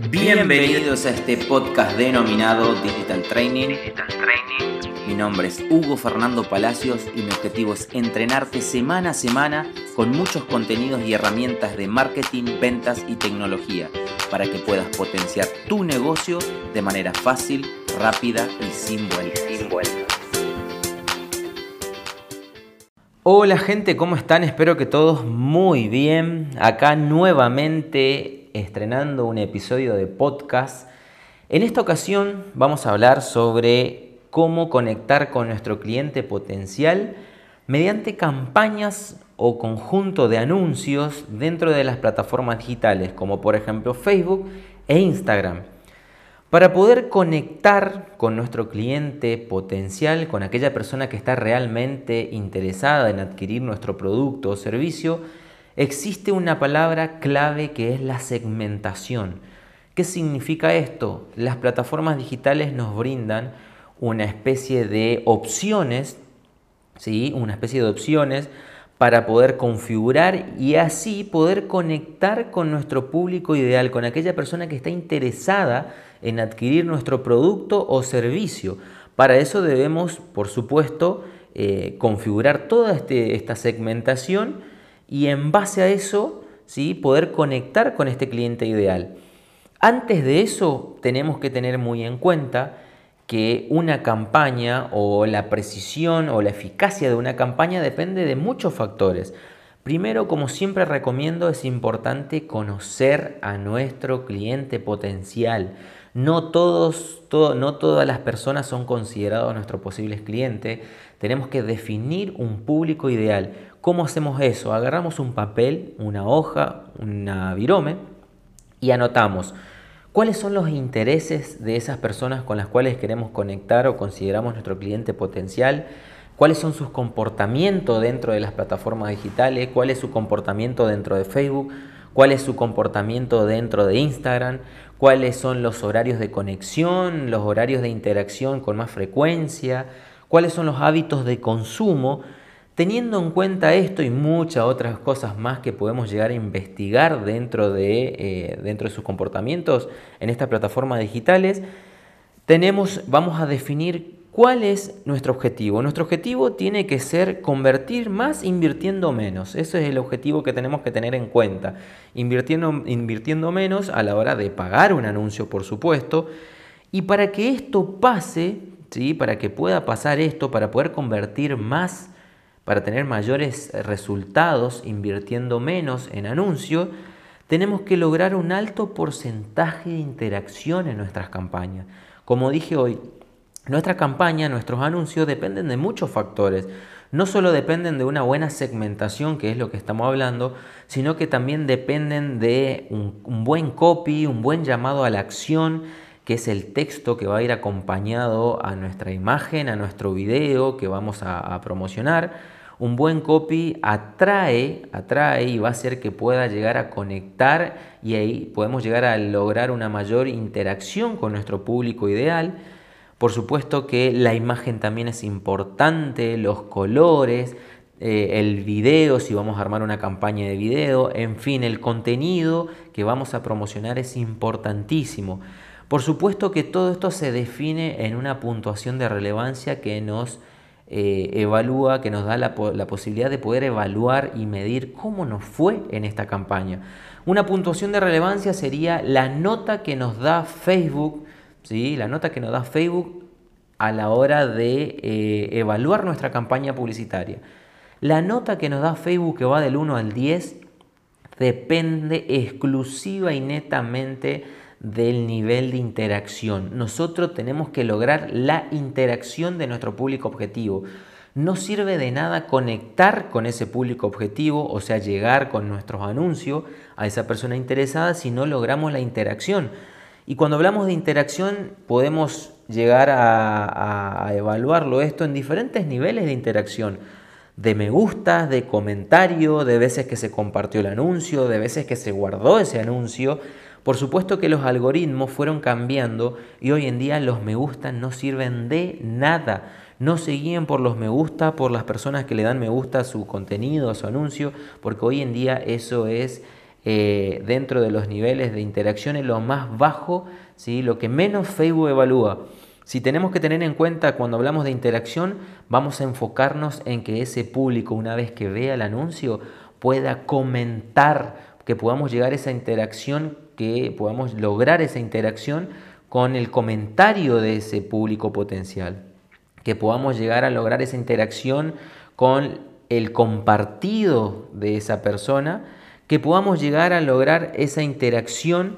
Bienvenidos a este podcast denominado Digital Training. Mi nombre es Hugo Fernando Palacios y mi objetivo es entrenarte semana a semana con muchos contenidos y herramientas de marketing, ventas y tecnología para que puedas potenciar tu negocio de manera fácil, rápida y sin vueltas. Hola gente, ¿cómo están? Espero que todos muy bien. Acá nuevamente estrenando un episodio de podcast. En esta ocasión vamos a hablar sobre cómo conectar con nuestro cliente potencial mediante campañas o conjunto de anuncios dentro de las plataformas digitales, como por ejemplo Facebook e Instagram. Para poder conectar con nuestro cliente potencial, con aquella persona que está realmente interesada en adquirir nuestro producto o servicio, existe una palabra clave que es la segmentación. ¿Qué significa esto? Las plataformas digitales nos brindan una especie de opciones, ¿sí? una especie de opciones para poder configurar y así poder conectar con nuestro público ideal, con aquella persona que está interesada en adquirir nuestro producto o servicio. Para eso debemos, por supuesto, eh, configurar toda este, esta segmentación y en base a eso ¿sí? poder conectar con este cliente ideal. Antes de eso tenemos que tener muy en cuenta que una campaña o la precisión o la eficacia de una campaña depende de muchos factores. Primero, como siempre recomiendo, es importante conocer a nuestro cliente potencial. No, todos, no todas las personas son considerados nuestros posibles clientes. Tenemos que definir un público ideal. ¿Cómo hacemos eso? Agarramos un papel, una hoja, una virome y anotamos cuáles son los intereses de esas personas con las cuales queremos conectar o consideramos nuestro cliente potencial, cuáles son sus comportamientos dentro de las plataformas digitales, cuál es su comportamiento dentro de Facebook, cuál es su comportamiento dentro de Instagram, cuáles son los horarios de conexión, los horarios de interacción con más frecuencia, cuáles son los hábitos de consumo Teniendo en cuenta esto y muchas otras cosas más que podemos llegar a investigar dentro de, eh, dentro de sus comportamientos en estas plataformas digitales, tenemos, vamos a definir cuál es nuestro objetivo. Nuestro objetivo tiene que ser convertir más invirtiendo menos. Ese es el objetivo que tenemos que tener en cuenta. Invirtiendo, invirtiendo menos a la hora de pagar un anuncio, por supuesto. Y para que esto pase, ¿sí? para que pueda pasar esto, para poder convertir más para tener mayores resultados invirtiendo menos en anuncios, tenemos que lograr un alto porcentaje de interacción en nuestras campañas. Como dije hoy, nuestra campaña, nuestros anuncios dependen de muchos factores. No solo dependen de una buena segmentación, que es lo que estamos hablando, sino que también dependen de un, buen copy, un buen llamado a la acción, que es el texto que va a ir acompañado a nuestra imagen, a nuestro video que vamos a promocionar un buen copy atrae, atrae y va a hacer que pueda llegar a conectar y ahí podemos llegar a lograr una mayor interacción con nuestro público ideal. Por supuesto que la imagen también es importante, los colores, eh, el video, si vamos a armar una campaña de video, en fin, el contenido que vamos a promocionar es importantísimo. Por supuesto que todo esto se define en una puntuación de relevancia que nos eh, evalúa, que nos da la, posibilidad de poder evaluar y medir cómo nos fue en esta campaña. Una puntuación de relevancia sería la nota que nos da Facebook, ¿sí? la nota que nos da Facebook a la hora de eh, evaluar nuestra campaña publicitaria. La nota que nos da Facebook que va del 1 al 10 depende exclusiva y netamente del nivel de interacción. Nosotros tenemos que lograr la interacción de nuestro público objetivo. No sirve de nada conectar con ese público objetivo, o sea, llegar con nuestros anuncios a esa persona interesada si no logramos la interacción. Y cuando hablamos de interacción podemos llegar a, evaluarlo esto en diferentes niveles de interacción de me gusta, de comentario, de veces que se compartió el anuncio, de veces que se guardó ese anuncio, por supuesto que los algoritmos fueron cambiando y hoy en día los me gusta no sirven de nada. No se guíen por los me gusta, por las personas que le dan me gusta a su contenido, a su anuncio, porque hoy en día eso es eh, dentro de los niveles de interacción es lo más bajo, ¿sí? lo que menos Facebook evalúa. Si tenemos que tener en cuenta cuando hablamos de interacción, vamos a enfocarnos en que ese público, una vez que vea el anuncio, pueda comentar, que podamos llegar a esa interacción, que podamos lograr esa interacción con el comentario de ese público potencial, que podamos llegar a lograr esa interacción con el compartido de esa persona, que podamos llegar a lograr esa interacción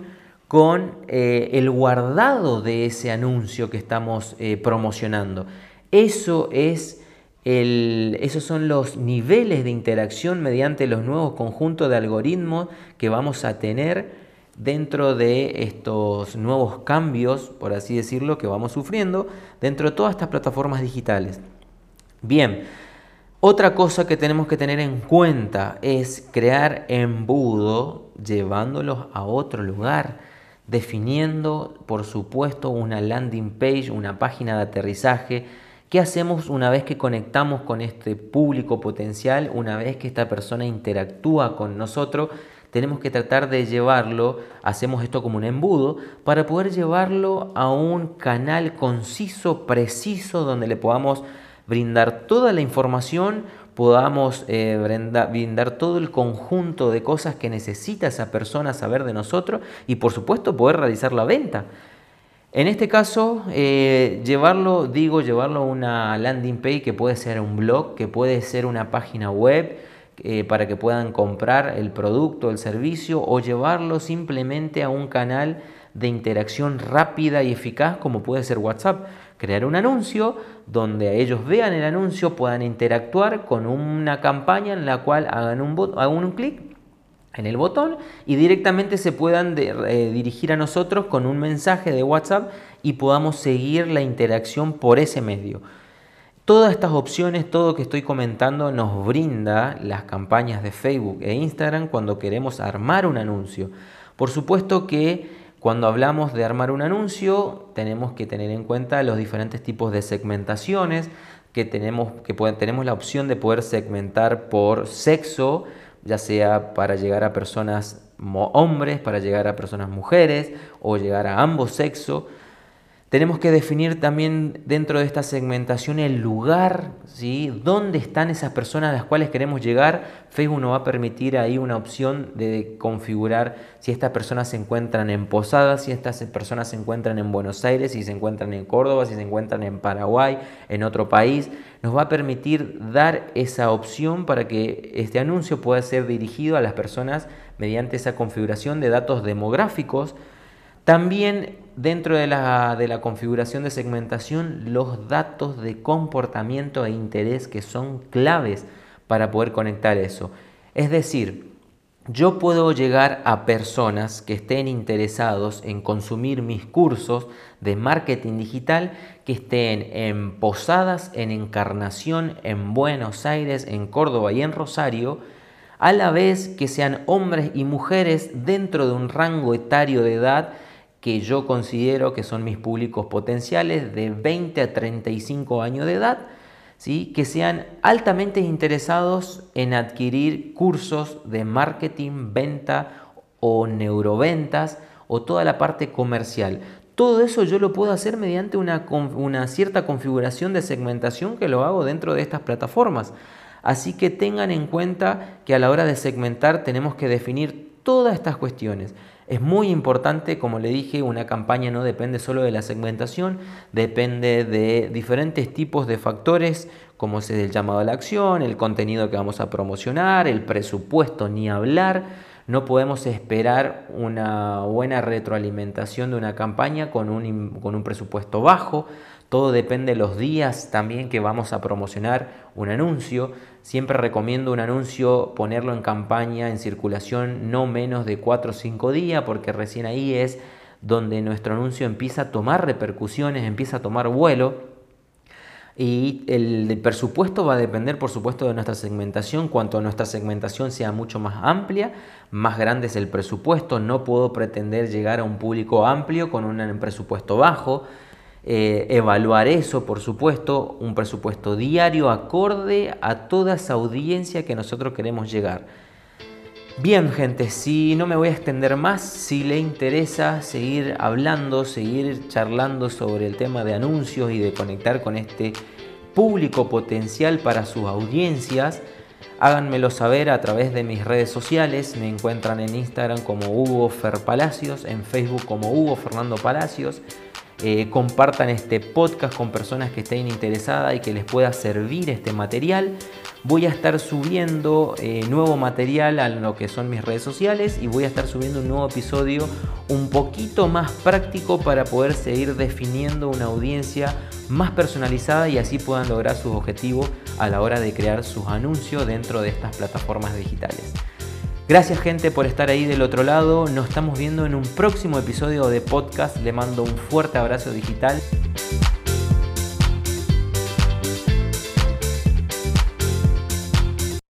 con eh, el guardado de ese anuncio que estamos eh, promocionando. Eso es el, esos son los niveles de interacción mediante los nuevos conjuntos de algoritmos que vamos a tener dentro de estos nuevos cambios, por así decirlo, que vamos sufriendo dentro de todas estas plataformas digitales. Bien, otra cosa que tenemos que tener en cuenta es crear embudo llevándolos a otro lugar, definiendo, por supuesto, una landing page, una página de aterrizaje. ¿Qué hacemos una vez que conectamos con este público potencial, una vez que esta persona interactúa con nosotros? Tenemos que tratar de llevarlo, hacemos esto como un embudo, para poder llevarlo a un canal conciso, preciso, donde le podamos brindar toda la información, podamos eh, brindar, todo el conjunto de cosas que necesita esa persona saber de nosotros y por supuesto poder realizar la venta. En este caso, eh, llevarlo, digo, llevarlo a una landing page que puede ser un blog, que puede ser una página web, eh, para que puedan comprar el producto, el servicio o llevarlo simplemente a un canal de interacción rápida y eficaz como puede ser WhatsApp. Crear un anuncio donde ellos vean el anuncio, puedan interactuar con una campaña en la cual hagan un, un clic en el botón y directamente se puedan eh, dirigir a nosotros con un mensaje de WhatsApp y podamos seguir la interacción por ese medio. Todas estas opciones, todo lo que estoy comentando, nos brinda las campañas de Facebook e Instagram cuando queremos armar un anuncio. Por supuesto que cuando hablamos de armar un anuncio, tenemos que tener en cuenta los diferentes tipos de segmentaciones, que tenemos, que tenemos la opción de poder segmentar por sexo, ya sea para llegar a personas hombres, para llegar a personas mujeres o llegar a ambos sexos. Tenemos que definir también dentro de esta segmentación el lugar, ¿sí? ¿Dónde están esas personas a las cuales queremos llegar? Facebook nos va a permitir ahí una opción de configurar si estas personas se encuentran en Posadas, si estas personas se encuentran en Buenos Aires, si se encuentran en Córdoba, si se encuentran en Paraguay, en otro país. Nos va a permitir dar esa opción para que este anuncio pueda ser dirigido a las personas mediante esa configuración de datos demográficos también dentro de la, de la, configuración de segmentación los datos de comportamiento e interés que son claves para poder conectar eso. Es decir, yo puedo llegar a personas que estén interesados en consumir mis cursos de marketing digital que estén en Posadas, en Encarnación, en Buenos Aires, en Córdoba y en Rosario, a la vez que sean hombres y mujeres dentro de un rango etario de edad que yo considero que son mis públicos potenciales de 20 a 35 años de edad, ¿sí? que sean altamente interesados en adquirir cursos de marketing, venta o neuroventas o toda la parte comercial. Todo eso yo lo puedo hacer mediante una, una cierta configuración de segmentación que lo hago dentro de estas plataformas. Así que tengan en cuenta que a la hora de segmentar tenemos que definir todas estas cuestiones. Es muy importante, como le dije, una campaña no depende solo de la segmentación, depende de diferentes tipos de factores, como es el llamado a la acción, el contenido que vamos a promocionar, el presupuesto, ni hablar. No podemos esperar una buena retroalimentación de una campaña con un, con un presupuesto bajo. Todo depende de los días también que vamos a promocionar un anuncio. Siempre recomiendo un anuncio ponerlo en campaña, en circulación, no menos de 4 o 5 días, porque recién ahí es donde nuestro anuncio empieza a tomar repercusiones, empieza a tomar vuelo. Y el, presupuesto va a depender, por supuesto, de nuestra segmentación. Cuanto nuestra segmentación sea mucho más amplia, más grande es el presupuesto. No puedo pretender llegar a un público amplio con un presupuesto bajo. Eh, evaluar eso, por supuesto, un presupuesto diario acorde a toda esa audiencia que nosotros queremos llegar. Bien gente, si no me voy a extender más, si le interesa seguir hablando, seguir charlando sobre el tema de anuncios y de conectar con este público potencial para sus audiencias, háganmelo saber a través de mis redes sociales. Me encuentran en Instagram como Hugo Fer Palacios, en Facebook como Hugo Fernando Palacios. Eh, compartan este podcast con personas que estén interesadas y que les pueda servir este material. Voy a estar subiendo eh, nuevo material a lo que son mis redes sociales y voy a estar subiendo un nuevo episodio un poquito más práctico para poder seguir definiendo una audiencia más personalizada y así puedan lograr sus objetivos a la hora de crear sus anuncios dentro de estas plataformas digitales. Gracias gente por estar ahí del otro lado. Nos estamos viendo en un próximo episodio de podcast. Le mando un fuerte abrazo digital.